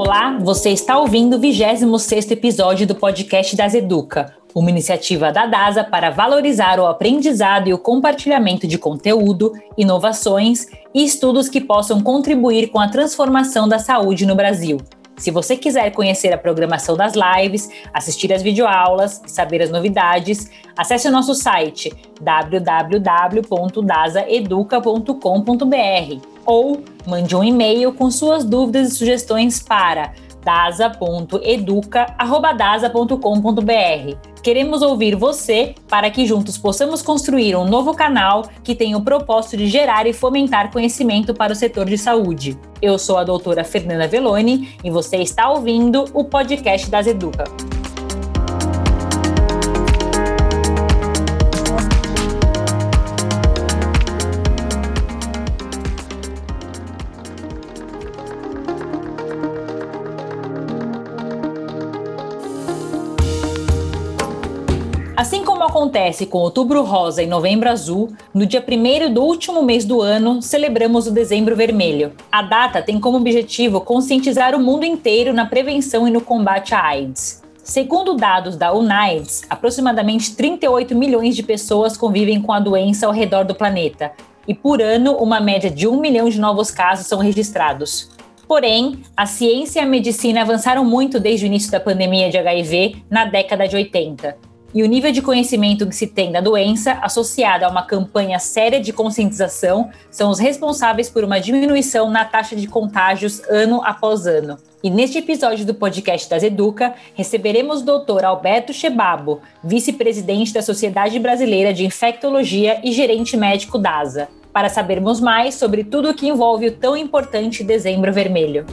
Olá, você está ouvindo o 26º episódio do podcast das Educa, uma iniciativa da DASA para valorizar o aprendizado e o compartilhamento de conteúdo, inovações e estudos que possam contribuir com a transformação da saúde no Brasil. Se você quiser conhecer a programação das lives, assistir às videoaulas e saber as novidades, acesse o nosso site www.dasaeduca.com.br ou mande um e-mail com suas dúvidas e sugestões para dasa.educa.dasa.com.br. Queremos ouvir você para que juntos possamos construir um novo canal que tenha o propósito de gerar e fomentar conhecimento para o setor de saúde. Eu sou a doutora Fernanda Veloni e você está ouvindo o podcast das Educa. Acontece com Outubro Rosa e Novembro Azul, no dia 1 do último mês do ano, celebramos o Dezembro Vermelho. A data tem como objetivo conscientizar o mundo inteiro na prevenção e no combate à AIDS. Segundo dados da UNAIDS, aproximadamente 38 milhões de pessoas convivem com a doença ao redor do planeta, e por ano, uma média de um milhão de novos casos são registrados. Porém, a ciência e a medicina avançaram muito desde o início da pandemia de HIV na década de 80 e o nível de conhecimento que se tem da doença, associada a uma campanha séria de conscientização, são os responsáveis por uma diminuição na taxa de contágios ano após ano. E neste episódio do podcast das Educa, receberemos o Dr. Alberto Chebabo, vice-presidente da Sociedade Brasileira de Infectologia e gerente médico da ASA, para sabermos mais sobre tudo o que envolve o tão importante Dezembro Vermelho.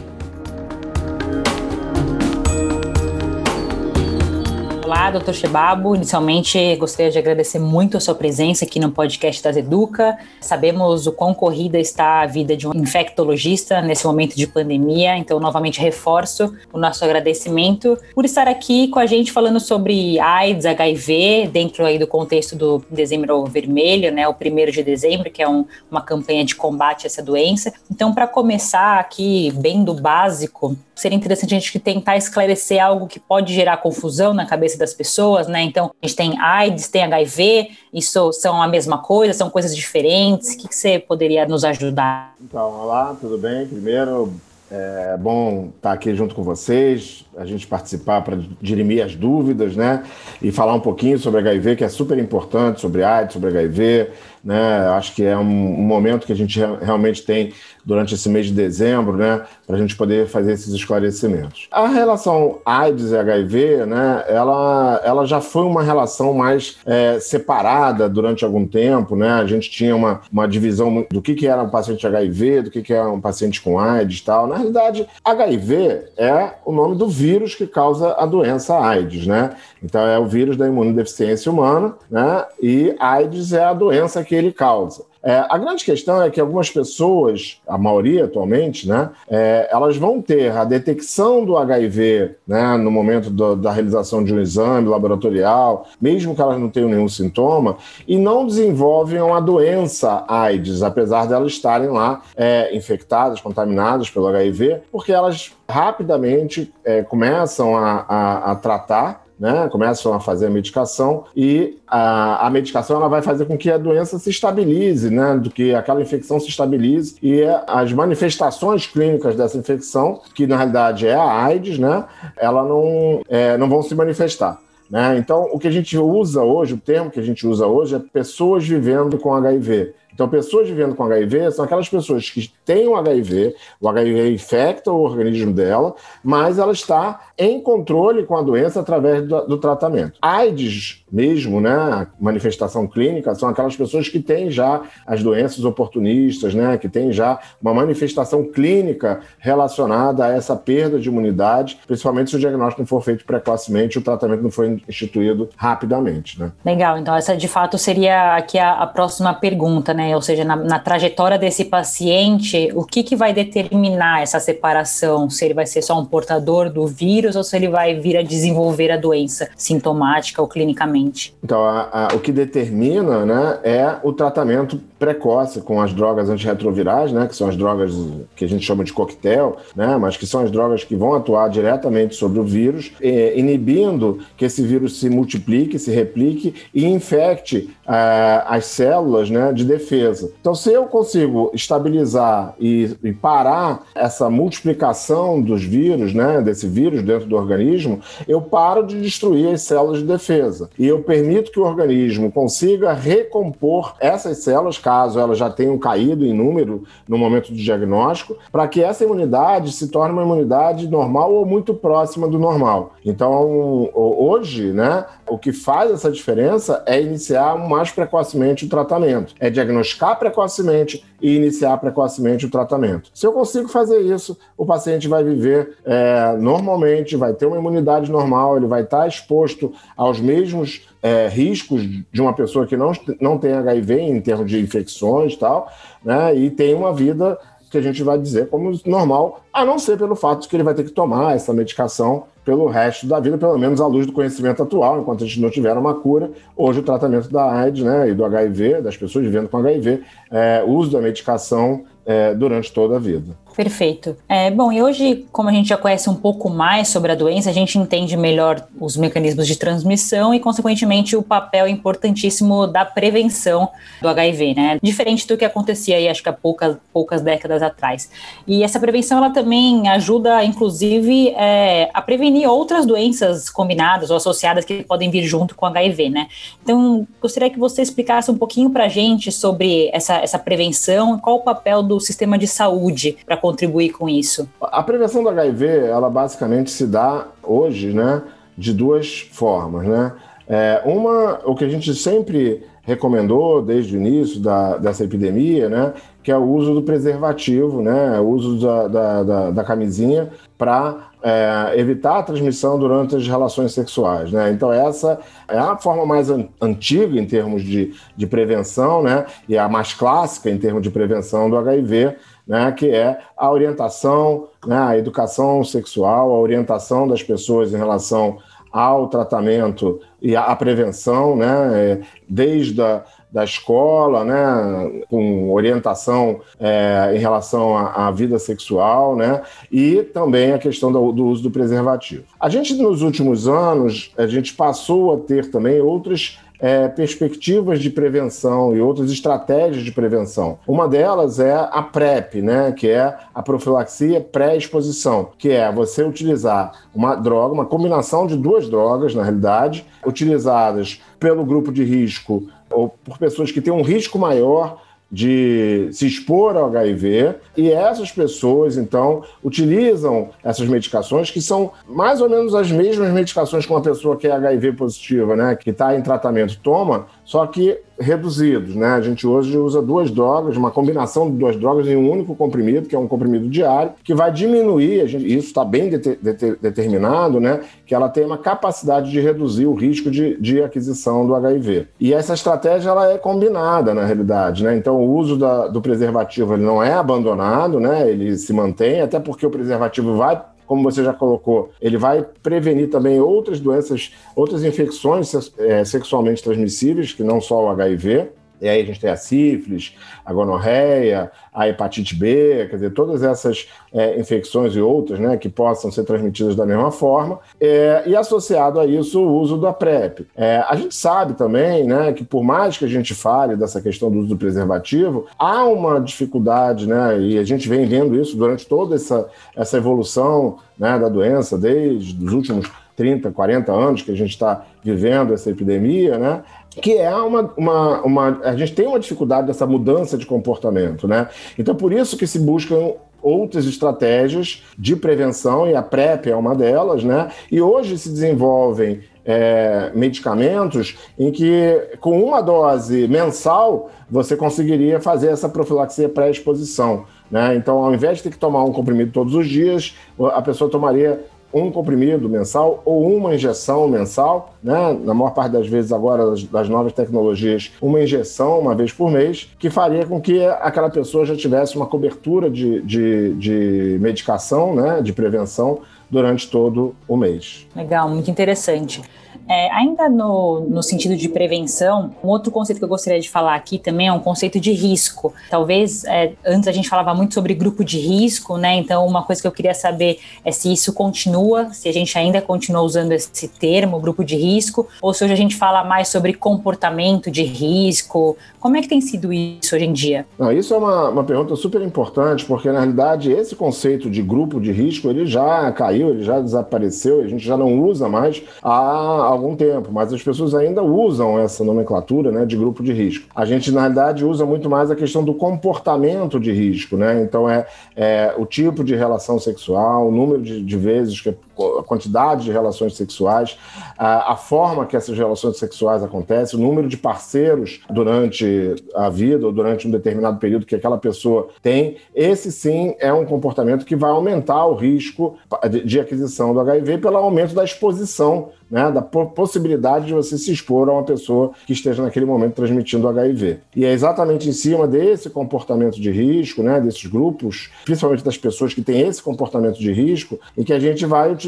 Olá, doutor Chebabo. Inicialmente, gostaria de agradecer muito a sua presença aqui no podcast das Educa. Sabemos o quão corrida está a vida de um infectologista nesse momento de pandemia, então, novamente, reforço o nosso agradecimento por estar aqui com a gente falando sobre AIDS, HIV, dentro aí do contexto do Dezembro Vermelho, né, o primeiro de dezembro, que é um, uma campanha de combate a essa doença. Então, para começar aqui, bem do básico, seria interessante a gente tentar esclarecer algo que pode gerar confusão na cabeça das pessoas, né? Então, a gente tem AIDS, tem HIV, isso são a mesma coisa, são coisas diferentes. O que, que você poderia nos ajudar? Então, olá, tudo bem? Primeiro, é bom estar aqui junto com vocês, a gente participar para dirimir as dúvidas, né? E falar um pouquinho sobre HIV, que é super importante, sobre AIDS, sobre HIV, né? Acho que é um, um momento que a gente realmente tem durante esse mês de dezembro, né? Para a gente poder fazer esses esclarecimentos. A relação AIDS e HIV, né? Ela, ela já foi uma relação mais é, separada durante algum tempo, né? A gente tinha uma, uma divisão do que, que era um paciente HIV, do que, que era um paciente com AIDS e tal. Na realidade, HIV é o nome do vírus que causa a doença AIDS, né? Então é o vírus da imunodeficiência humana, né? E AIDS é a doença que ele causa. É, a grande questão é que algumas pessoas, a maioria atualmente, né, é, elas vão ter a detecção do HIV né, no momento do, da realização de um exame laboratorial, mesmo que elas não tenham nenhum sintoma, e não desenvolvem uma doença AIDS, apesar de elas estarem lá é, infectadas, contaminadas pelo HIV, porque elas rapidamente é, começam a, a, a tratar né? Começam a fazer a medicação e a, a, medicação ela vai fazer com que a doença se estabilize, né? Do que aquela infecção se estabilize e as manifestações clínicas dessa infecção, que na realidade é a AIDS, né? Ela não, é, não vão se manifestar. Né? Então, o que a gente usa hoje, o termo que a gente usa hoje é pessoas vivendo com HIV. Então, pessoas vivendo com HIV são aquelas pessoas que têm o HIV, o HIV infecta o organismo dela, mas ela está em controle com a doença através do, do tratamento. AIDS mesmo, né, manifestação clínica, são aquelas pessoas que têm já as doenças oportunistas, né, que têm já uma manifestação clínica relacionada a essa perda de imunidade, principalmente se o diagnóstico não for feito precocemente e o tratamento não for instituído rapidamente, né. Legal, então essa de fato seria aqui a, a próxima pergunta, né, né? Ou seja, na, na trajetória desse paciente, o que, que vai determinar essa separação? Se ele vai ser só um portador do vírus ou se ele vai vir a desenvolver a doença sintomática ou clinicamente? Então, a, a, o que determina né, é o tratamento precoce com as drogas antirretrovirais, né, que são as drogas que a gente chama de coquetel, né, mas que são as drogas que vão atuar diretamente sobre o vírus, inibindo que esse vírus se multiplique, se replique e infecte uh, as células né, de defesa. Então, se eu consigo estabilizar e, e parar essa multiplicação dos vírus, né, desse vírus dentro do organismo, eu paro de destruir as células de defesa. E eu permito que o organismo consiga recompor essas células, caso elas já tenham caído em número no momento do diagnóstico, para que essa imunidade se torne uma imunidade normal ou muito próxima do normal. Então, hoje, né, o que faz essa diferença é iniciar mais precocemente o tratamento, é diagnosticar precocemente e iniciar precocemente o tratamento. Se eu consigo fazer isso, o paciente vai viver é, normalmente, vai ter uma imunidade normal, ele vai estar exposto aos mesmos é, riscos de uma pessoa que não, não tem HIV em termos de infecções e tal, né, e tem uma vida que a gente vai dizer como normal, a não ser pelo fato de que ele vai ter que tomar essa medicação pelo resto da vida, pelo menos à luz do conhecimento atual, enquanto a gente não tiver uma cura. Hoje, o tratamento da AIDS né, e do HIV, das pessoas vivendo com HIV, é, uso da medicação é, durante toda a vida. Perfeito. É, bom, e hoje, como a gente já conhece um pouco mais sobre a doença, a gente entende melhor os mecanismos de transmissão e, consequentemente, o papel importantíssimo da prevenção do HIV, né? Diferente do que acontecia aí, acho que há poucas, poucas décadas atrás. E essa prevenção, ela também ajuda, inclusive, é, a prevenir outras doenças combinadas ou associadas que podem vir junto com o HIV, né? Então, gostaria que você explicasse um pouquinho para a gente sobre essa, essa prevenção, qual o papel do sistema de saúde para contribuir com isso? A prevenção do HIV, ela basicamente se dá hoje, né, de duas formas, né? É, uma, o que a gente sempre recomendou desde o início da, dessa epidemia, né, que é o uso do preservativo, né, o uso da, da, da, da camisinha para é, evitar a transmissão durante as relações sexuais. Né? Então, essa é a forma mais an antiga em termos de, de prevenção, né, e a mais clássica em termos de prevenção do HIV, né, que é a orientação, né, a educação sexual, a orientação das pessoas em relação ao tratamento e à prevenção, né, desde a da escola, né, com orientação é, em relação à, à, vida sexual, né, e também a questão do, do, uso do preservativo. A gente, nos últimos anos, a gente passou a ter também outras é, perspectivas de prevenção e outras estratégias de prevenção. Uma delas é a PrEP, né, que é a profilaxia pré-exposição, que é você utilizar uma droga, uma combinação de duas drogas, na realidade, utilizadas pelo grupo de risco ou por pessoas que têm um risco maior de se expor ao HIV e essas pessoas então utilizam essas medicações que são mais ou menos as mesmas medicações que uma pessoa que é HIV positiva, né, que está em tratamento toma, só que reduzidos, né? A gente hoje usa duas drogas, uma combinação de duas drogas em um único comprimido, que é um comprimido diário, que vai diminuir, gente, isso está bem de, de, de, determinado, né? Que ela tem uma capacidade de reduzir o risco de, aquisição do HIV. E essa estratégia ela é combinada na realidade, né? Então o uso da, do preservativo ele não é abandonado, né? Ele se mantém, até porque o preservativo vai como você já colocou, ele vai prevenir também outras doenças, outras infecções é, sexualmente transmissíveis, que não só o HIV. E aí a gente tem a sífilis, a gonorreia, a hepatite B, quer dizer, todas essas é, infecções e outras né, que possam ser transmitidas da mesma forma. É, e associado a isso, o uso da PrEP. É, a gente sabe também né, que, por mais que a gente fale dessa questão do uso do preservativo, há uma dificuldade, né, e a gente vem vendo isso durante toda essa, essa evolução né, da doença, desde os últimos 30, 40 anos que a gente está vivendo essa epidemia, né? Que é uma, uma, uma. A gente tem uma dificuldade dessa mudança de comportamento, né? Então, por isso que se buscam outras estratégias de prevenção, e a PrEP é uma delas, né? E hoje se desenvolvem é, medicamentos em que, com uma dose mensal, você conseguiria fazer essa profilaxia pré-exposição. Né? Então, ao invés de ter que tomar um comprimido todos os dias, a pessoa tomaria um comprimido mensal ou uma injeção mensal, né? Na maior parte das vezes agora das, das, novas tecnologias, uma injeção uma vez por mês, que faria com que aquela pessoa já tivesse uma cobertura de, de, de medicação, né? De prevenção durante todo o mês. Legal, muito interessante. É, ainda no, no sentido de prevenção, um outro conceito que eu gostaria de falar aqui também é um conceito de risco. Talvez é, antes a gente falava muito sobre grupo de risco, né? Então, uma coisa que eu queria saber é se isso continua, se a gente ainda continua usando esse termo, grupo de risco, ou se hoje a gente fala mais sobre comportamento de risco. Como é que tem sido isso hoje em dia? Não, isso é uma, uma pergunta super importante, porque na realidade esse conceito de grupo de risco ele já caiu, ele já desapareceu, a gente já não usa mais há algum tempo, mas as pessoas ainda usam essa nomenclatura né, de grupo de risco. A gente, na realidade, usa muito mais a questão do comportamento de risco, né? Então, é, é o tipo de relação sexual, o número de, de vezes que a quantidade de relações sexuais, a, forma que essas relações sexuais acontecem, o número de parceiros durante a vida ou durante um determinado período que aquela pessoa tem, esse sim é um comportamento que vai aumentar o risco de, de aquisição do HIV pelo aumento da exposição né, da possibilidade de você se expor a uma pessoa que esteja naquele momento transmitindo HIV. E é exatamente em cima desse comportamento de risco, né, desses grupos, principalmente das pessoas que têm esse comportamento de risco, em que a gente vai utilizar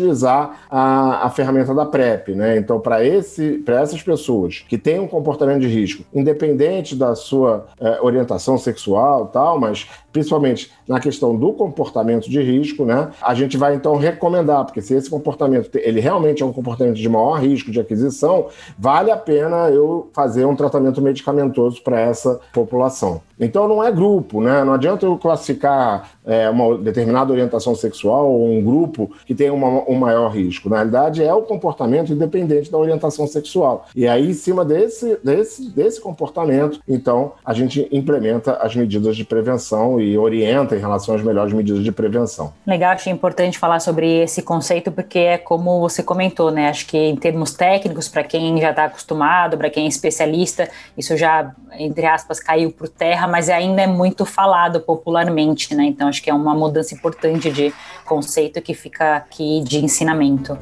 a, a ferramenta da PrEP. Né? Então, para essas pessoas que têm um comportamento de risco, independente da sua é, orientação sexual tal, mas principalmente na questão do comportamento de risco, né, a gente vai então recomendar, porque se esse comportamento ele realmente é um comportamento de maior risco de aquisição, vale a pena eu fazer um tratamento medicamentoso para essa população. Então não é grupo, né? Não adianta eu classificar é, uma determinada orientação sexual ou um grupo que tem uma, um maior risco. Na realidade, é o comportamento independente da orientação sexual. E aí, em cima desse, desse, desse comportamento, então, a gente implementa as medidas de prevenção e orienta em relação às melhores medidas de prevenção. Legal, achei importante falar sobre esse conceito, porque é como você comentou, né? Acho que em termos técnicos, para quem já está acostumado, para quem é especialista, isso já, entre aspas, caiu por terra mas ainda é muito falado popularmente, né? Então acho que é uma mudança importante de conceito que fica aqui de ensinamento.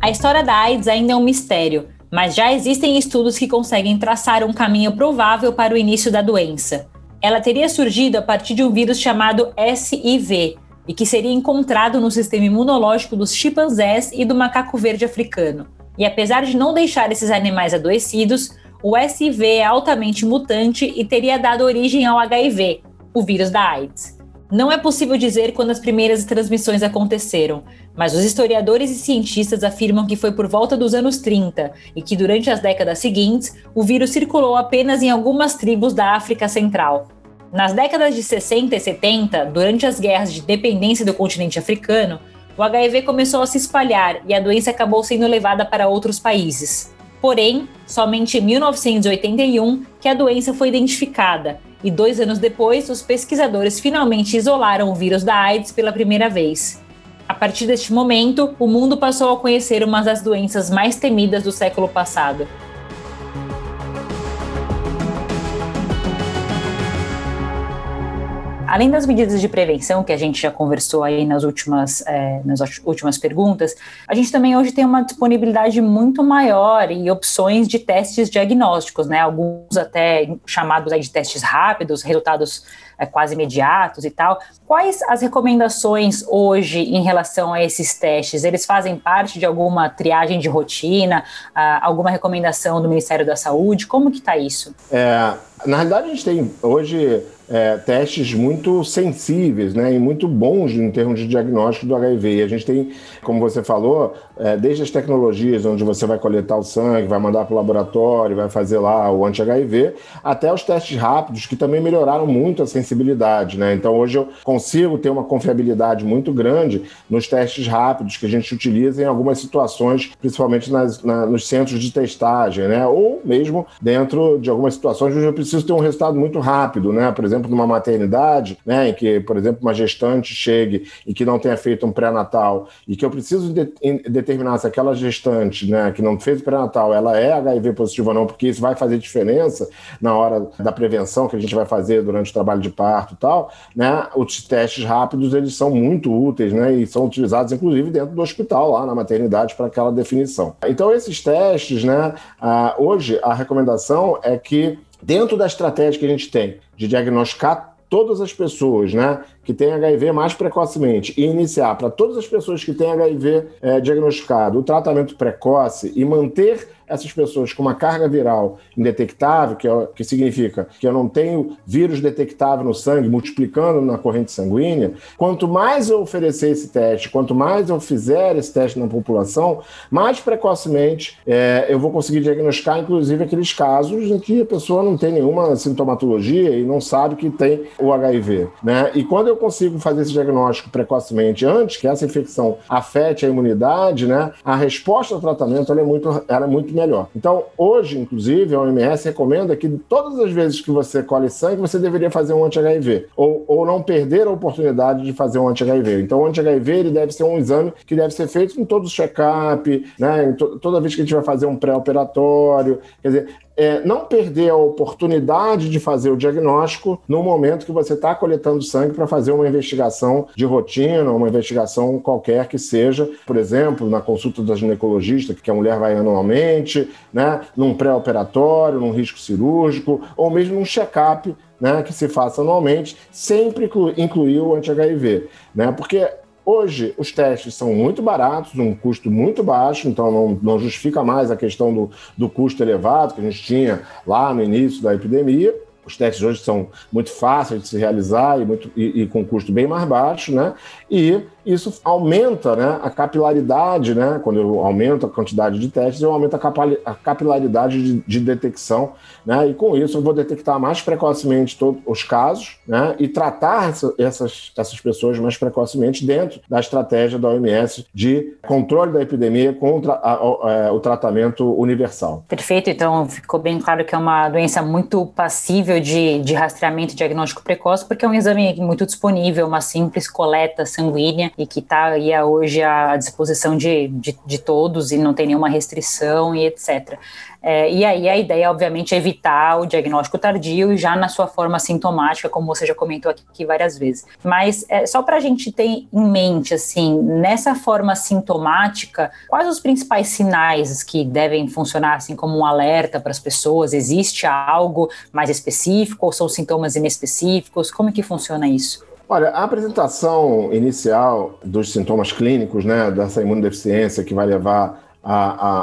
A história da AIDS ainda é um mistério, mas já existem estudos que conseguem traçar um caminho provável para o início da doença. Ela teria surgido a partir de um vírus chamado SIV, e que seria encontrado no sistema imunológico dos chimpanzés e do macaco verde africano. E apesar de não deixar esses animais adoecidos, o SV é altamente mutante e teria dado origem ao HIV, o vírus da AIDS. Não é possível dizer quando as primeiras transmissões aconteceram, mas os historiadores e cientistas afirmam que foi por volta dos anos 30 e que durante as décadas seguintes o vírus circulou apenas em algumas tribos da África Central. Nas décadas de 60 e 70, durante as guerras de dependência do continente africano, o HIV começou a se espalhar e a doença acabou sendo levada para outros países. Porém, somente em 1981 que a doença foi identificada, e dois anos depois, os pesquisadores finalmente isolaram o vírus da AIDS pela primeira vez. A partir deste momento, o mundo passou a conhecer uma das doenças mais temidas do século passado. Além das medidas de prevenção que a gente já conversou aí nas últimas, é, nas últimas perguntas, a gente também hoje tem uma disponibilidade muito maior e opções de testes diagnósticos, né? Alguns até chamados aí de testes rápidos, resultados é, quase imediatos e tal. Quais as recomendações hoje em relação a esses testes? Eles fazem parte de alguma triagem de rotina, alguma recomendação do Ministério da Saúde? Como que está isso? É, na realidade, a gente tem hoje é, testes muito sensíveis né, e muito bons em termos de diagnóstico do HIV. E a gente tem, como você falou, é, desde as tecnologias onde você vai coletar o sangue, vai mandar para o laboratório, vai fazer lá o anti-HIV, até os testes rápidos, que também melhoraram muito a sensibilidade. Né? Então, hoje eu consigo ter uma confiabilidade muito grande nos testes rápidos que a gente utiliza em algumas situações, principalmente nas, na, nos centros de testagem, né? ou mesmo dentro de algumas situações onde eu preciso ter um resultado muito rápido. Né? Por exemplo, numa maternidade, né, em que, por exemplo, uma gestante chegue e que não tenha feito um pré-natal e que eu preciso de, determinar se aquela gestante, né, que não fez o pré-natal, ela é HIV positiva ou não, porque isso vai fazer diferença na hora da prevenção que a gente vai fazer durante o trabalho de parto e tal, né, os testes rápidos, eles são muito úteis, né, e são utilizados, inclusive, dentro do hospital, lá na maternidade, para aquela definição. Então, esses testes, né, hoje a recomendação é que dentro da estratégia que a gente tem de diagnosticar todas as pessoas né, que têm HIV mais precocemente e iniciar para todas as pessoas que têm HIV é, diagnosticado o tratamento precoce e manter essas pessoas com uma carga viral indetectável, que, é, que significa que eu não tenho vírus detectável no sangue multiplicando na corrente sanguínea, quanto mais eu oferecer esse teste, quanto mais eu fizer esse teste na população, mais precocemente é, eu vou conseguir diagnosticar, inclusive, aqueles casos em que a pessoa não tem nenhuma sintomatologia e não sabe que tem o HIV. Né? E quando eu consigo fazer esse diagnóstico precocemente, antes que essa infecção afete a imunidade, né, a resposta ao tratamento é muito, é muito melhor. Então, hoje, inclusive, a OMS recomenda que todas as vezes que você colhe sangue, você deveria fazer um anti-HIV, ou, ou não perder a oportunidade de fazer um anti-HIV. Então, o anti-HIV ele deve ser um exame que deve ser feito em todo o check-up, né, toda vez que a gente vai fazer um pré-operatório. Quer dizer, é, não perder a oportunidade de fazer o diagnóstico no momento que você está coletando sangue para fazer uma investigação de rotina, uma investigação qualquer que seja, por exemplo, na consulta da ginecologista, que a mulher vai anualmente, né, num pré-operatório, num risco cirúrgico, ou mesmo num check-up né, que se faça anualmente, sempre incluir o anti-HIV. Né, porque Hoje, os testes são muito baratos, um custo muito baixo, então não, não justifica mais a questão do, do custo elevado que a gente tinha lá no início da epidemia. Os testes hoje são muito fáceis de se realizar e, muito, e, e com custo bem mais baixo, né? E isso aumenta né, a capilaridade, né? Quando eu aumento a quantidade de testes, eu aumento a capilaridade de, de, detecção, né? E com isso eu vou detectar mais precocemente todos os casos, né? E tratar essa, essas, essas pessoas mais precocemente dentro da estratégia da OMS de controle da epidemia contra a, a, é, o tratamento universal. Perfeito, então ficou bem claro que é uma doença muito passível de, de rastreamento e diagnóstico precoce, porque é um exame muito disponível, uma simples coleta sanguínea e que está aí hoje à disposição de, de, de, todos e não tem nenhuma restrição e etc. É, e aí a ideia, obviamente, é evitar o diagnóstico tardio e já na sua forma sintomática, como você já comentou aqui várias vezes. Mas é, só para a gente ter em mente, assim, nessa forma sintomática, quais os principais sinais que devem funcionar assim como um alerta para as pessoas? Existe algo mais específico ou são sintomas inespecíficos? Como é que funciona isso? Olha, a apresentação inicial dos sintomas clínicos, né, dessa imunodeficiência que vai levar a,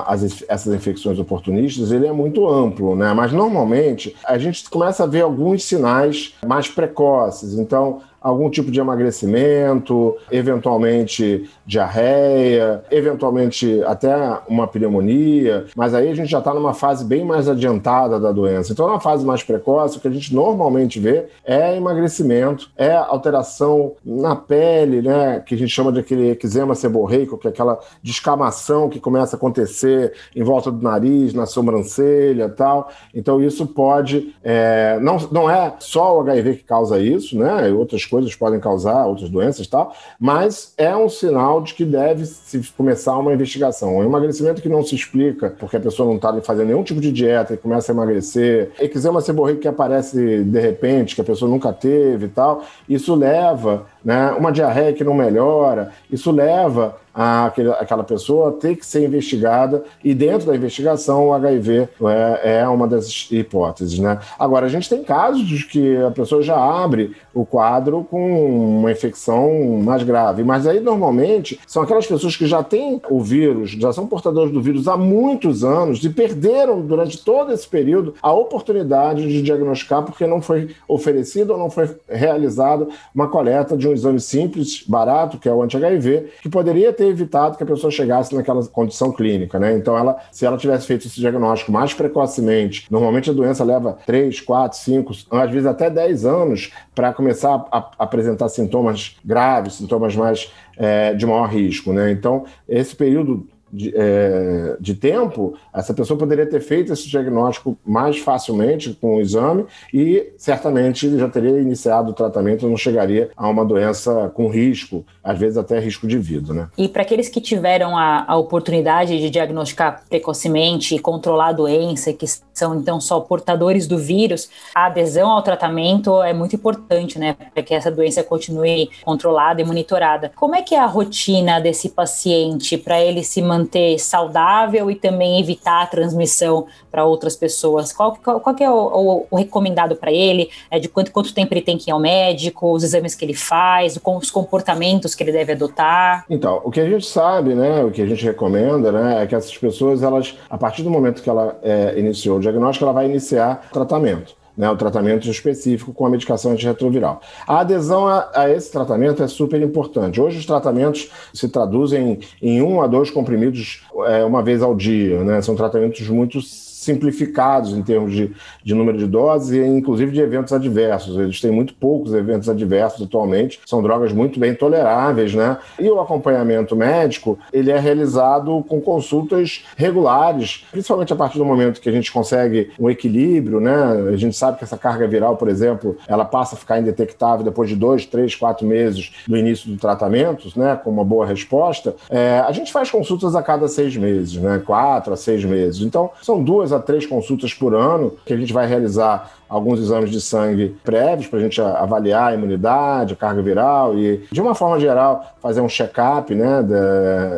a, as, essas infecções oportunistas, ele é muito amplo, né? Mas normalmente a gente começa a ver alguns sinais mais precoces. Então, algum tipo de emagrecimento, eventualmente diarreia, eventualmente até uma pneumonia, mas aí a gente já está numa fase bem mais adiantada da doença. Então, na fase mais precoce, o que a gente normalmente vê é emagrecimento, é alteração na pele, né, que a gente chama de aquele eczema seborreico, que é aquela descamação que começa a acontecer em volta do nariz, na sobrancelha tal. Então, isso pode. É, não, não é só o HIV que causa isso, né? Outras coisas podem causar, outras doenças e tal, mas é um sinal de que deve se começar uma investigação. Um emagrecimento que não se explica, porque a pessoa não está fazendo nenhum tipo de dieta e começa a emagrecer, eczema seborreico que aparece de repente, que a pessoa nunca teve e tal, isso leva, né, uma diarreia que não melhora, isso leva aquele, aquela pessoa ter que ser investigada e dentro da investigação o HIV é, é, uma das hipóteses, né? Agora, a gente tem casos de que a pessoa já abre o quadro com uma infecção mais grave, mas aí normalmente são aquelas pessoas que já têm o vírus, já são portadores do vírus há muitos anos e perderam durante todo esse período a oportunidade de diagnosticar porque não foi oferecido ou não foi realizada uma coleta de um exame simples, barato, que é o anti-HIV, que poderia ter evitado que a pessoa chegasse naquela condição clínica, né? Então, ela, se ela tivesse feito esse diagnóstico mais precocemente, normalmente a doença leva 3, 4, 5, às vezes até 10 anos para começar a, a apresentar sintomas graves, sintomas mais é, de maior risco, né? Então, esse período de, é, de, tempo, essa pessoa poderia ter feito esse diagnóstico mais facilmente com o exame e certamente já teria iniciado o tratamento, não chegaria a uma doença com risco, às vezes até risco de vida. Né? E para aqueles que tiveram a, a oportunidade de diagnosticar precocemente e controlar a doença, que são então só portadores do vírus, a adesão ao tratamento é muito importante, né, para que essa doença continue controlada e monitorada. Como é que é a rotina desse paciente para ele se manter saudável e também evitar a transmissão para outras pessoas? Qual, qual, qual é o, o, o recomendado para ele? É de quanto, quanto tempo ele tem que ir ao médico, os exames que ele faz, os comportamentos que ele deve adotar? Então, o que a gente sabe, né, o que a gente recomenda, né, é que essas pessoas, elas, a partir do momento que ela é, iniciou o diagnóstico, ela vai iniciar tratamento né, o tratamento específico com a medicação antirretroviral. A adesão a, a, esse tratamento é super importante. Hoje os tratamentos se traduzem em um a dois comprimidos é, uma vez ao dia, né? São tratamentos muito simplificados em termos de, de número de doses e inclusive de eventos adversos. Eles têm muito poucos eventos adversos atualmente, são drogas muito bem toleráveis, né? E o acompanhamento médico, ele é realizado com consultas regulares, principalmente a partir do momento que a gente consegue um equilíbrio, né? A gente sabe que essa carga viral, por exemplo, ela passa a ficar indetectável depois de dois, três, quatro meses do início do tratamento, né? Com uma boa resposta. É, a gente faz consultas a cada seis meses, né? Quatro a seis meses. Então, são duas a três consultas por ano que a gente vai realizar alguns exames de sangue prévios para a gente avaliar a imunidade, a carga viral e, de uma forma geral, fazer um check-up, né,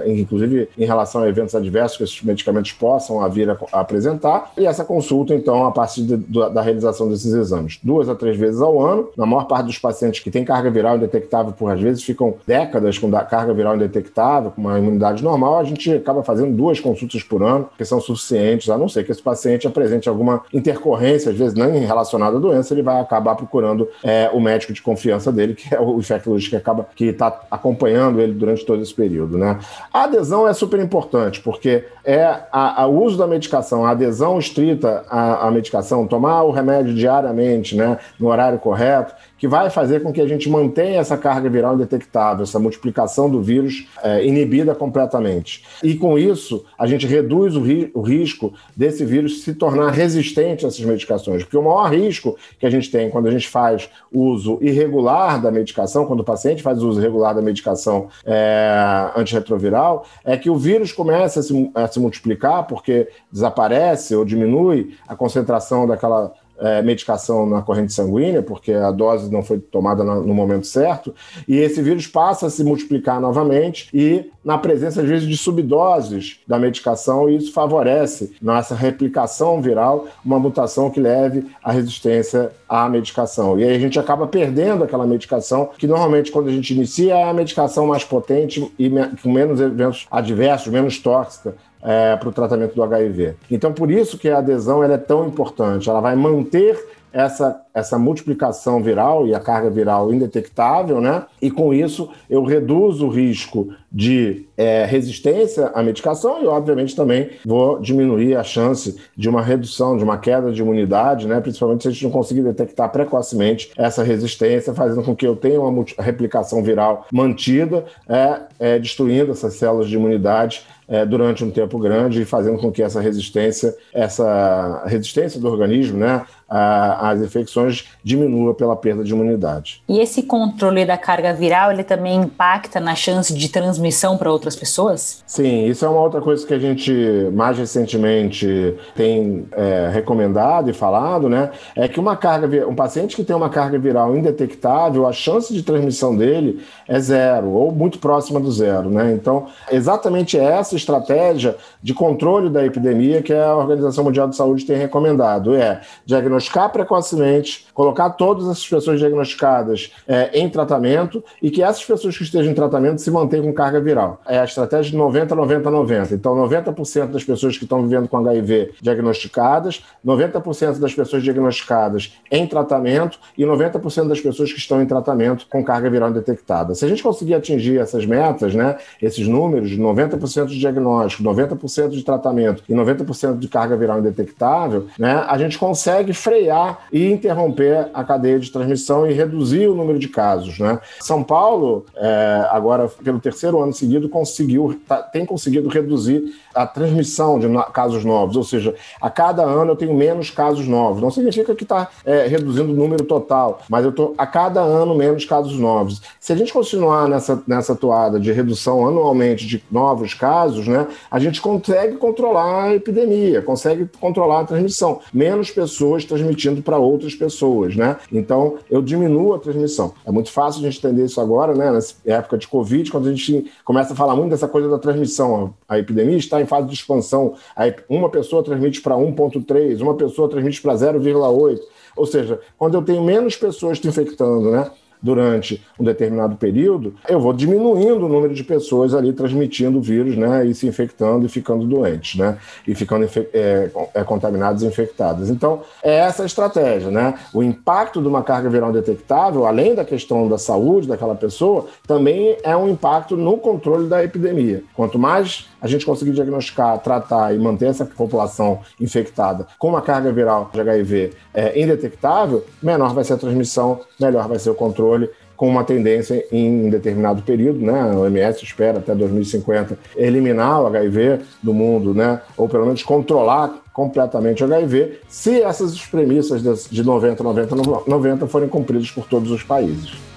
inclusive em relação a eventos adversos que esses medicamentos possam vir a, a apresentar. E essa consulta, então, a partir de, da realização desses exames, duas a três vezes ao ano. Na maior parte dos pacientes que têm carga viral indetectável, por às vezes ficam décadas com carga viral indetectável, com uma imunidade normal, a gente acaba fazendo duas consultas por ano, que são suficientes, a não ser que esse paciente apresente alguma intercorrência, às vezes nem em relacionado à doença, ele vai acabar procurando é, o médico de confiança dele, que é o infectologista que acaba que está acompanhando ele durante todo esse período. Né? A adesão é super importante, porque é o uso da medicação, a adesão estrita à, à medicação, tomar o remédio diariamente, né, no horário correto, que vai fazer com que a gente mantenha essa carga viral indetectável, essa multiplicação do vírus é, inibida completamente. E com isso, a gente reduz o, ri o, risco desse vírus se tornar resistente a essas medicações. Porque o maior risco que a gente tem quando a gente faz uso irregular da medicação, quando o paciente faz uso irregular da medicação é, antirretroviral, é que o vírus se, a se multiplicar porque desaparece ou diminui a concentração daquela é, medicação na corrente sanguínea, porque a dose não foi tomada no momento certo, e esse vírus passa a se multiplicar novamente e na presença, às vezes, de subdoses da medicação, e isso favorece nessa replicação viral uma mutação que leve à resistência à medicação. E aí a gente acaba perdendo aquela medicação, que normalmente, quando a gente inicia, é a medicação mais potente e com menos eventos adversos, menos tóxica, é, para o tratamento do HIV. Então, por isso que a adesão é tão importante. Ela vai manter essa, essa multiplicação viral e a carga viral indetectável, né? E com isso eu reduzo o risco de é, resistência à medicação e, obviamente, também vou diminuir a chance de uma redução, de uma queda de imunidade, né? Principalmente se a gente não conseguir detectar precocemente essa resistência, fazendo com que eu tenha uma replicação viral mantida, é, é destruindo essas células de imunidade é, durante um tempo grande fazendo com que essa resistência, essa resistência do organismo, né, às infecções diminua pela perda de imunidade. E esse controle da carga viral, ele também impacta na chance de transmissão para outras pessoas? Sim, isso é uma outra coisa que a gente mais recentemente tem é, recomendado e falado, né? É que uma carga, um paciente que tem uma carga viral indetectável, a chance de transmissão dele é zero ou muito próxima do zero, né? Então, exatamente essa estratégia de controle da epidemia que a Organização Mundial de Saúde tem recomendado. É diagnosticar precocemente, colocar todas essas pessoas diagnosticadas é, em tratamento e que essas pessoas que estejam em tratamento se mantenham com carga viral. É a estratégia de 90, 90, 90. Então, 90% das pessoas que estão vivendo com HIV diagnosticadas, 90% das pessoas diagnosticadas em tratamento e 90% das pessoas que estão em tratamento com carga viral detectada. Se a gente conseguir atingir essas metas, né, esses números, 90% de diagnóstico, 90% de tratamento e 90% de carga viral indetectável, né, a gente consegue frear e interromper a cadeia de transmissão e reduzir o número de casos. Né? São Paulo, é, agora pelo terceiro ano seguido, conseguiu, tá, tem conseguido reduzir a transmissão de casos novos, ou seja, a cada ano eu tenho menos casos novos. Não significa que está é, reduzindo o número total, mas eu estou a cada ano menos casos novos. Se a gente continuar nessa, nessa toada de redução anualmente de novos casos, né, a gente consegue controlar a epidemia, consegue controlar a transmissão. Menos pessoas transmitindo para outras pessoas, né? Então, eu diminuo a transmissão. É muito fácil a gente entender isso agora, né? Nessa época de Covid, quando a gente começa a falar muito dessa coisa da transmissão. A epidemia está em fase de expansão. Aí uma pessoa transmite para 1,3, uma pessoa transmite para 0,8. Ou seja, quando eu tenho menos pessoas te infectando, né? durante um determinado período, eu vou diminuindo o número de pessoas ali transmitindo o vírus, né, e se infectando e ficando doentes, né, e ficando é, é, contaminados e infectados. Então, é essa a estratégia, né? O impacto de uma carga viral detectável, além da questão da saúde daquela pessoa, também é um impacto no controle da epidemia. Quanto mais a gente conseguir diagnosticar, tratar e manter essa população infectada com uma carga viral de HIV é, indetectável, menor vai ser a transmissão, melhor vai ser o controle com uma tendência em determinado período, né? A OMS espera até 2050 eliminar o HIV do mundo, né? Ou pelo menos controlar completamente o HIV, se essas premissas de 90, 90, 90 forem cumpridas por todos os países.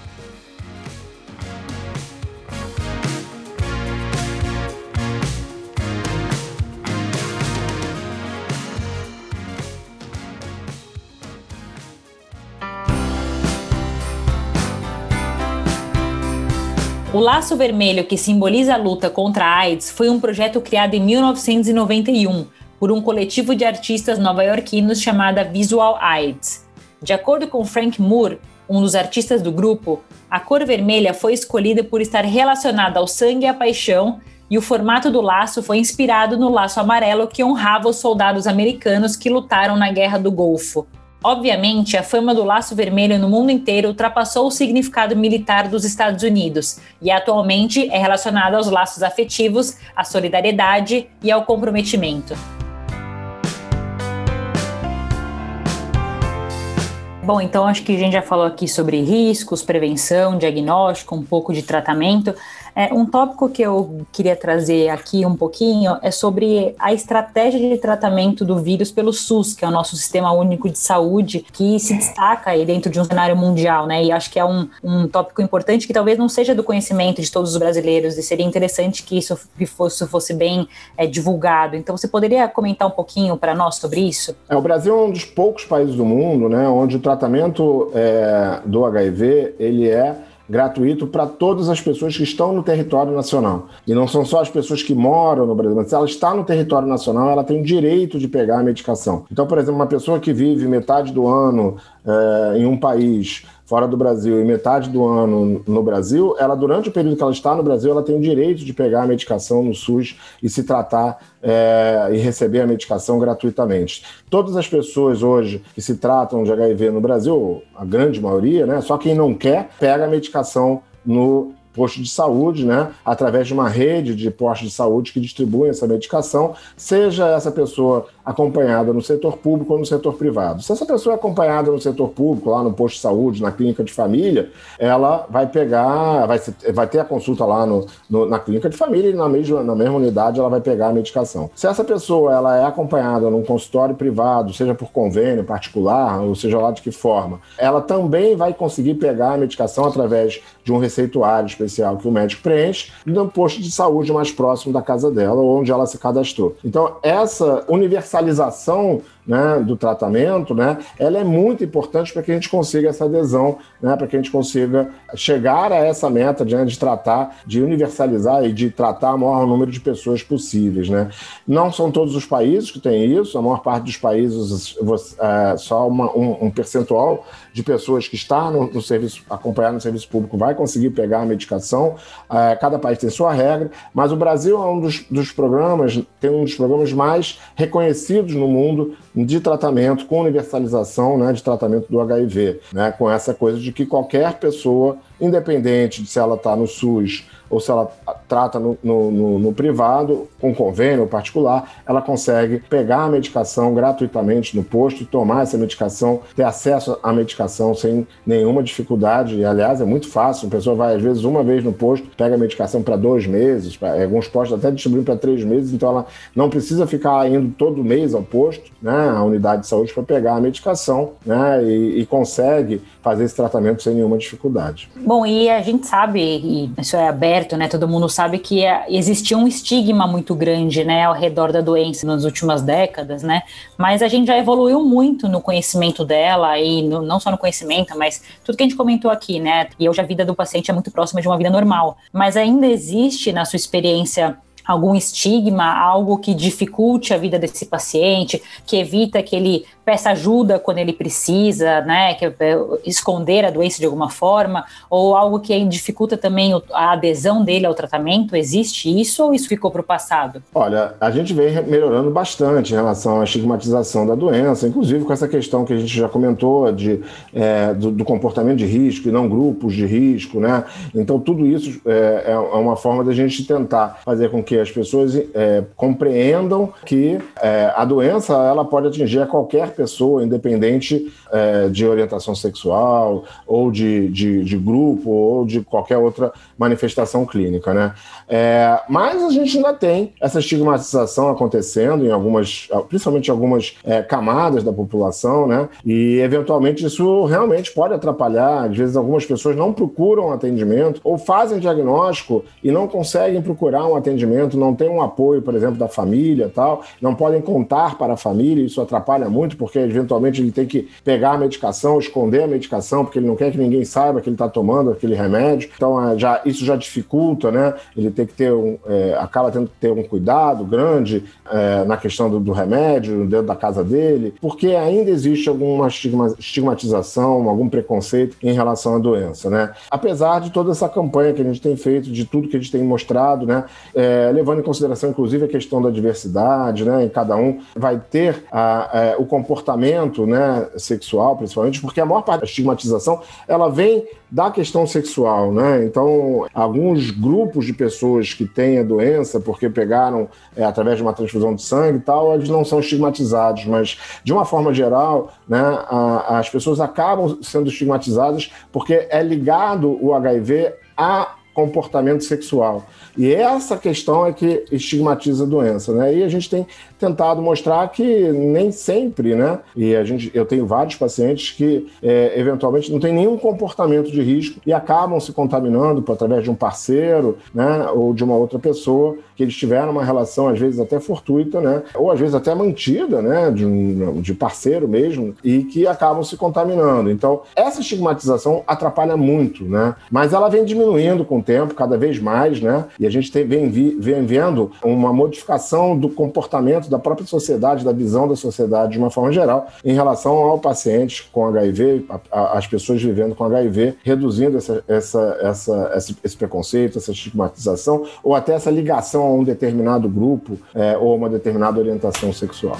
O Laço Vermelho, que simboliza a luta contra a AIDS, foi um projeto criado em 1991 por um coletivo de artistas nova-iorquinos chamada Visual AIDS. De acordo com Frank Moore, um dos artistas do grupo, a cor vermelha foi escolhida por estar relacionada ao sangue e à paixão, e o formato do laço foi inspirado no laço amarelo que honrava os soldados americanos que lutaram na Guerra do Golfo. Obviamente, a fama do laço vermelho no mundo inteiro ultrapassou o significado militar dos Estados Unidos e atualmente é relacionado aos laços afetivos, à solidariedade e ao comprometimento. Bom, então acho que a gente já falou aqui sobre riscos, prevenção, diagnóstico, um pouco de tratamento. É, um tópico que eu queria trazer aqui um pouquinho é sobre a estratégia de tratamento do vírus pelo SUS, que é o nosso Sistema Único de Saúde, que se destaca aí dentro de um cenário mundial, né? E acho que é um, um tópico importante que talvez não seja do conhecimento de todos os brasileiros e seria interessante que isso fosse, fosse bem é, divulgado. Então, você poderia comentar um pouquinho para nós sobre isso? É, o Brasil é um dos poucos países do mundo, né, onde o tratamento é, do HIV ele é gratuito para todas as pessoas que estão no território nacional. E não são só as pessoas que moram no Brasil, mas se ela está no território nacional, ela tem o direito de pegar a medicação. Então, por exemplo, uma pessoa que vive metade do ano é, em um país fora do Brasil e metade do ano no Brasil, ela durante o período que ela está no Brasil, ela tem o direito de pegar a medicação no SUS e se tratar é, e receber a medicação gratuitamente. Todas as pessoas hoje que se tratam de HIV no Brasil, a grande maioria, né? Só quem não quer pega a medicação no posto de saúde, né, através de uma rede de postos de saúde que distribuem essa medicação, seja essa pessoa acompanhada no setor público ou no setor privado. Se essa pessoa é acompanhada no setor público, lá no posto de saúde, na clínica de família, ela vai pegar, vai, vai ter a consulta lá no, no, na clínica de família e na mesma, na mesma unidade ela vai pegar a medicação. Se essa pessoa ela é acompanhada num consultório privado, seja por convênio particular, ou seja lá de que forma, ela também vai conseguir pegar a medicação através de um receituário especial que o médico preenche no posto de saúde mais próximo da casa dela, onde ela se cadastrou. Então, essa universalização né, do tratamento, né, ela é muito importante para que a gente consiga essa adesão, né, para que a gente consiga chegar a essa meta de, né, de tratar, de universalizar e de tratar o maior número de pessoas possíveis. Né. Não são todos os países que têm isso, a maior parte dos países, é, só uma, um, um, percentual de pessoas que está no, no, serviço, acompanhado no serviço público vai conseguir pegar a medicação, é, cada país tem sua regra, mas o Brasil é um dos, dos programas, tem um dos programas mais reconhecidos no mundo de tratamento, com universalização né, de tratamento do HIV, né, com essa coisa de que qualquer pessoa independente de se ela está no SUS ou se ela trata no, no, no, no, privado, com convênio particular, ela consegue pegar a medicação gratuitamente no posto, tomar essa medicação, ter acesso à medicação sem nenhuma dificuldade. E, aliás, é muito fácil. A pessoa vai, às vezes, uma vez no posto, pega a medicação para dois meses, pra, alguns postos até distribuem para três meses, então ela não precisa ficar indo todo mês ao posto, né, à unidade de saúde, para pegar a medicação, né, e, e consegue fazer esse tratamento sem nenhuma dificuldade. Bom, e a gente sabe, e isso é aberto, né? Todo mundo sabe que é, existia um estigma muito grande, né, ao redor da doença nas últimas décadas, né? Mas a gente já evoluiu muito no conhecimento dela e no, não só no conhecimento, mas tudo que a gente comentou aqui, né? E hoje a vida do paciente é muito próxima de uma vida normal, mas ainda existe na sua experiência algum estigma, algo que dificulte a vida desse paciente, que evita que ele peça ajuda quando ele precisa, né, que é, esconder a doença de alguma forma, ou algo que dificulta também a adesão dele ao tratamento? Existe isso ou isso ficou para o passado? Olha, a gente vem melhorando bastante em relação à estigmatização da doença, inclusive com essa questão que a gente já comentou de, é, do, do, comportamento de risco e não grupos de risco, né? Então tudo isso é, é uma forma da gente tentar fazer com que as pessoas é, compreendam que é, a doença ela pode atingir a qualquer pessoa, independente é, de orientação sexual, ou de, de, de, grupo, ou de qualquer outra manifestação clínica, né? É, mas a gente ainda tem essa estigmatização acontecendo em algumas, principalmente em algumas é, camadas da população, né? E eventualmente isso realmente pode atrapalhar. Às vezes algumas pessoas não procuram atendimento ou fazem diagnóstico e não conseguem procurar um atendimento, não tem um apoio, por exemplo, da família, tal, não podem contar para a família. Isso atrapalha muito porque eventualmente ele tem que pegar a medicação, esconder a medicação, porque ele não quer que ninguém saiba que ele está tomando aquele remédio. Então, é, já, isso já dificulta, né? Ele tem que ter um, é, acaba tendo que ter um cuidado grande é, na questão do, do, remédio dentro da casa dele, porque ainda existe alguma estigma, estigmatização, algum preconceito em relação à doença, né? Apesar de toda essa campanha que a gente tem feito, de tudo que a gente tem mostrado, né? É, levando em consideração, inclusive, a questão da diversidade, né? Em cada um vai ter a, a, é, o comportamento né, sexual, principalmente, porque a maior parte da estigmatização ela vem da questão sexual, né? Então, alguns grupos de pessoas que têm a doença porque pegaram é, através de uma transfusão de sangue e tal, eles não são estigmatizados, mas de uma forma geral, né, a, as pessoas acabam sendo estigmatizadas porque é ligado o HIV a comportamento sexual. E essa questão é que estigmatiza a doença, né? E a gente tem tentado mostrar que nem sempre, né? E a gente, eu tenho vários pacientes que é, eventualmente não têm nenhum comportamento de risco e acabam se contaminando através de um parceiro, né? Ou de uma outra pessoa que eles tiveram uma relação às vezes até fortuita, né? Ou às vezes até mantida, né? De, um, de parceiro mesmo e que acabam se contaminando. Então essa estigmatização atrapalha muito, né? Mas ela vem diminuindo com o tempo, cada vez mais, né? E a gente tem, vem, vem vendo uma modificação do comportamento da própria sociedade, da visão da sociedade de uma forma geral, em relação ao paciente com HIV, a, a, as pessoas vivendo com HIV, reduzindo essa, essa, essa, esse, esse, preconceito, essa estigmatização, ou até essa ligação a um determinado grupo é, ou uma determinada orientação sexual.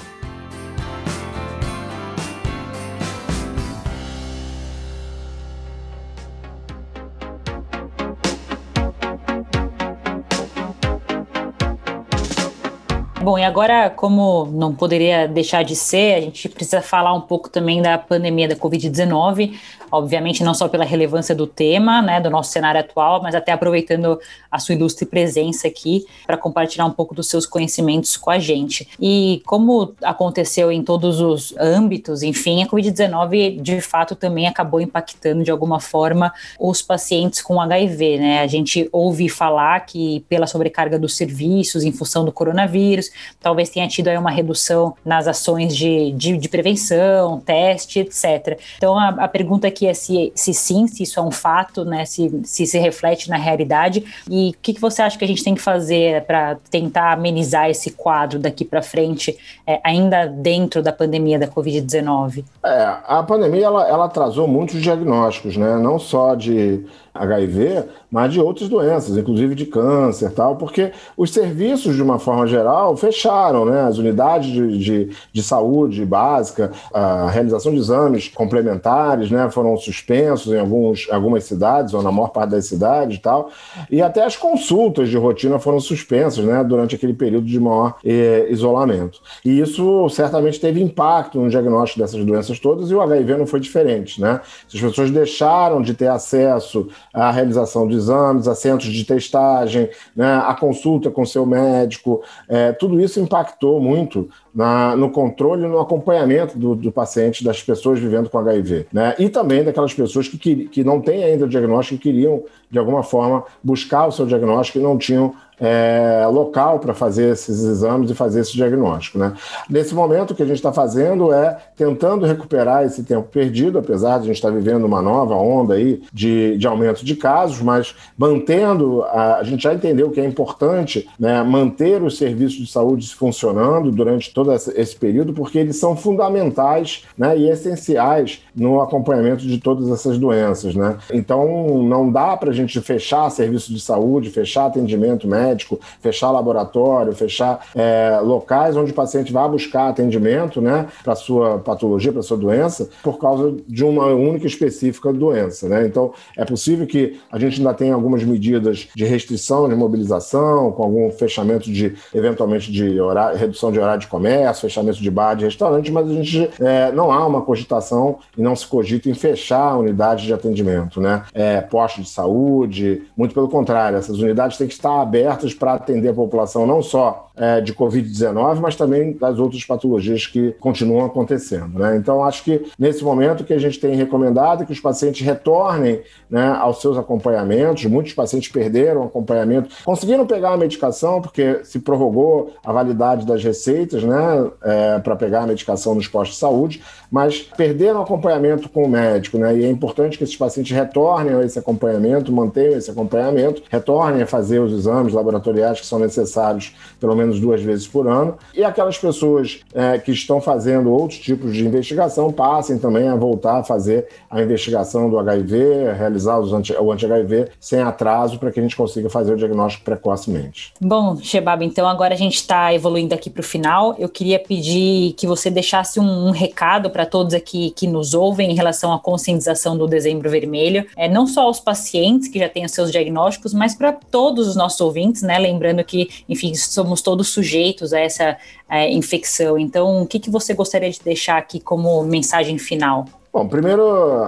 Bom, e agora, como não poderia deixar de ser, a gente precisa falar um pouco também da pandemia da Covid-19 obviamente não só pela relevância do tema, né, do nosso cenário atual, mas até aproveitando a sua ilustre presença aqui para compartilhar um pouco dos seus conhecimentos com a gente. E como aconteceu em todos os âmbitos, enfim, a Covid-19 de fato também acabou impactando de alguma forma os pacientes com HIV, né? A gente ouve falar que pela sobrecarga dos serviços em função do coronavírus, talvez tenha tido aí uma redução nas ações de, de, de prevenção, teste, etc. Então a, a pergunta aqui é se, se sim, se isso é um fato, né? Se se, se reflete na realidade. E o que, que você acha que a gente tem que fazer para tentar amenizar esse quadro daqui para frente, é, ainda dentro da pandemia da Covid-19? É, a pandemia ela, ela atrasou muitos diagnósticos, né? Não só de HIV, mas de outras doenças, inclusive de câncer tal, porque os serviços, de uma forma geral, fecharam, né? As unidades de, de, de saúde básica, a realização de exames complementares, né? Foram suspensos em alguns, algumas cidades, ou na maior parte das cidades e tal, e até as consultas de rotina foram suspensas né, durante aquele período de maior eh, isolamento. E isso certamente teve impacto no diagnóstico dessas doenças todas, e o HIV não foi diferente. Né? As pessoas deixaram de ter acesso à realização de exames, a centros de testagem, né, a consulta com seu médico, eh, tudo isso impactou muito na, no controle e no acompanhamento do, do, paciente, das pessoas vivendo com HIV. Né? E também daquelas pessoas que, que, que não têm ainda o diagnóstico e queriam, de alguma forma, buscar o seu diagnóstico e não tinham é, local para fazer esses exames e fazer esse diagnóstico. Né? Nesse momento, o que a gente está fazendo é tentando recuperar esse tempo perdido, apesar de a gente estar tá vivendo uma nova onda aí de, de aumento de casos, mas mantendo, a, a gente já entendeu que é importante né, manter os serviços de saúde funcionando durante todo esse período, porque eles são fundamentais né, e essenciais no acompanhamento de todas essas doenças. Né? Então, não dá para a gente fechar serviço de saúde, fechar atendimento médico, fechar laboratório, fechar é, locais onde o paciente vai buscar atendimento né, para sua patologia, para sua doença, por causa de uma única específica doença. Né? Então, é possível que a gente ainda tenha algumas medidas de restrição de mobilização, com algum fechamento de, eventualmente, de horário, redução de horário de comércio, fechamento de bar, de restaurante, mas a gente é, não há uma cogitação e não se cogita em fechar unidades de atendimento, né? É, postos de saúde, muito pelo contrário, essas unidades têm que estar abertas abertas para atender a população não só é, de Covid-19, mas também das outras patologias que continuam acontecendo. Né? Então, acho que nesse momento que a gente tem recomendado é que os pacientes retornem né, aos seus acompanhamentos. Muitos pacientes perderam o acompanhamento, conseguiram pegar a medicação, porque se prorrogou a validade das receitas né, é, para pegar a medicação nos postos de saúde, mas perderam o acompanhamento com o médico. Né? E é importante que esses pacientes retornem a esse acompanhamento, mantenham esse acompanhamento, retornem a fazer os exames laboratoriais que são necessários pelo menos duas vezes por ano. E aquelas pessoas é, que estão fazendo outros tipos de investigação passem também a voltar a fazer a investigação do HIV, realizar anti, o anti-HIV sem atraso para que a gente consiga fazer o diagnóstico precocemente. Bom, Shebab, então agora a gente está evoluindo aqui para o final. Eu queria pedir que você deixasse um, um recado para todos aqui que nos ouvem em relação à conscientização do Dezembro Vermelho, é, não só aos pacientes que já têm os seus diagnósticos, mas para todos os nossos ouvintes né? Lembrando que, enfim, somos todos sujeitos a essa é, infecção. Então, o que, que você gostaria de deixar aqui como mensagem final? Bom, primeiro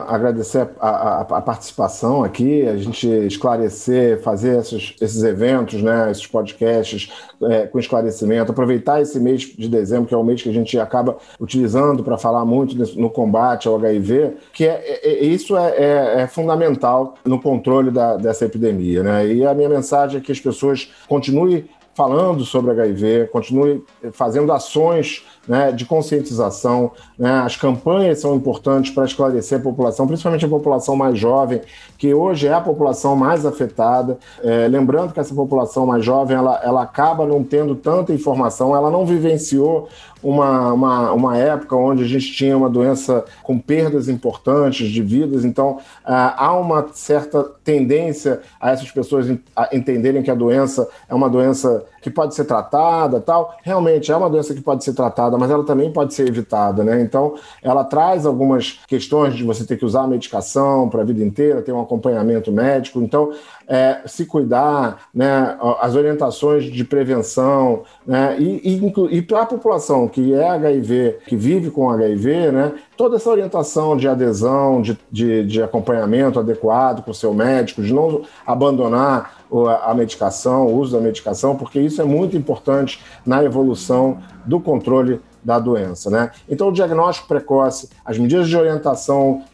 agradecer a, a, a, participação aqui, a gente esclarecer, fazer esses, esses eventos, né, esses podcasts é, com esclarecimento, aproveitar esse mês de dezembro, que é o mês que a gente acaba utilizando para falar muito no combate ao HIV, que é, é, é isso é, é, é, fundamental no controle da, dessa epidemia. Né? E a minha mensagem é que as pessoas continuem falando sobre HIV, continue fazendo ações né, de conscientização. Né? As campanhas são importantes para esclarecer a população, principalmente a população mais jovem, que hoje é a população mais afetada. É, lembrando que essa população mais jovem ela, ela acaba não tendo tanta informação, ela não vivenciou uma, uma, uma época onde a gente tinha uma doença com perdas importantes de vidas, então ah, há uma certa tendência a essas pessoas entenderem que a doença é uma doença que pode ser tratada, tal. Realmente é uma doença que pode ser tratada, mas ela também pode ser evitada, né? Então, ela traz algumas questões de você ter que usar a medicação para a vida inteira, ter um acompanhamento médico. Então, é, se cuidar, né, as orientações de prevenção, né, e, e, e para a população que é HIV, que vive com HIV, né, toda essa orientação de adesão, de, de, de acompanhamento adequado com o seu médico, de não abandonar a medicação, o uso da medicação, porque isso é muito importante na evolução do controle da doença. Né? Então, o diagnóstico precoce, as medidas de orientação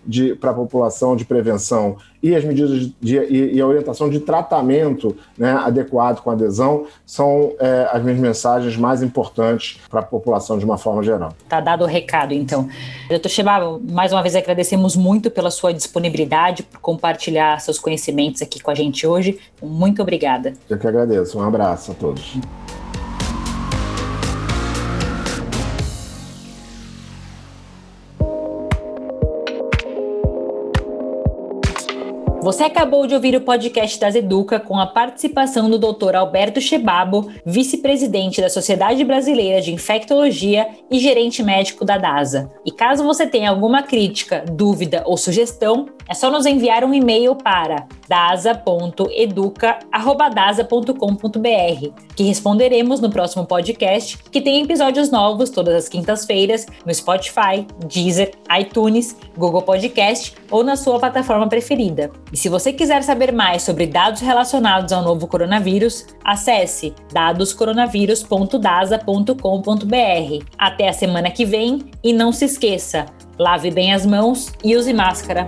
para a população de prevenção e as medidas de, e, e, a orientação de tratamento né, adequado com adesão são é, as minhas mensagens mais importantes para a população de uma forma geral. Tá dado o recado, então. Doutor Chebaba, mais uma vez agradecemos muito pela sua disponibilidade, por compartilhar seus conhecimentos aqui com a gente hoje. Muito obrigada. Eu que agradeço. Um abraço a todos. Você acabou de ouvir o podcast das Educa com a participação do Dr. Alberto Chebabo, vice-presidente da Sociedade Brasileira de Infectologia e gerente médico da DASA. E caso você tenha alguma crítica, dúvida ou sugestão, é só nos enviar um e-mail para dasa.educa@dasa.com.br, que responderemos no próximo podcast, que tem episódios novos todas as quintas-feiras no Spotify, Deezer, iTunes, Google Podcast ou na sua plataforma preferida. E se você quiser saber mais sobre dados relacionados ao novo coronavírus, acesse dadoscoronavírus.dasa.com.br. Até a semana que vem e não se esqueça, lave bem as mãos e use máscara.